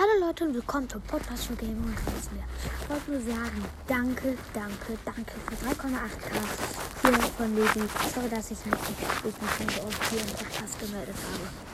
Hallo Leute und willkommen zum Podcast für Game und. Ich wollte nur sagen, danke, danke, danke für 3,8k hier von Levi. Sorry, dass ich mich nicht, ich mich auf hier im Podcast gemeldet habe.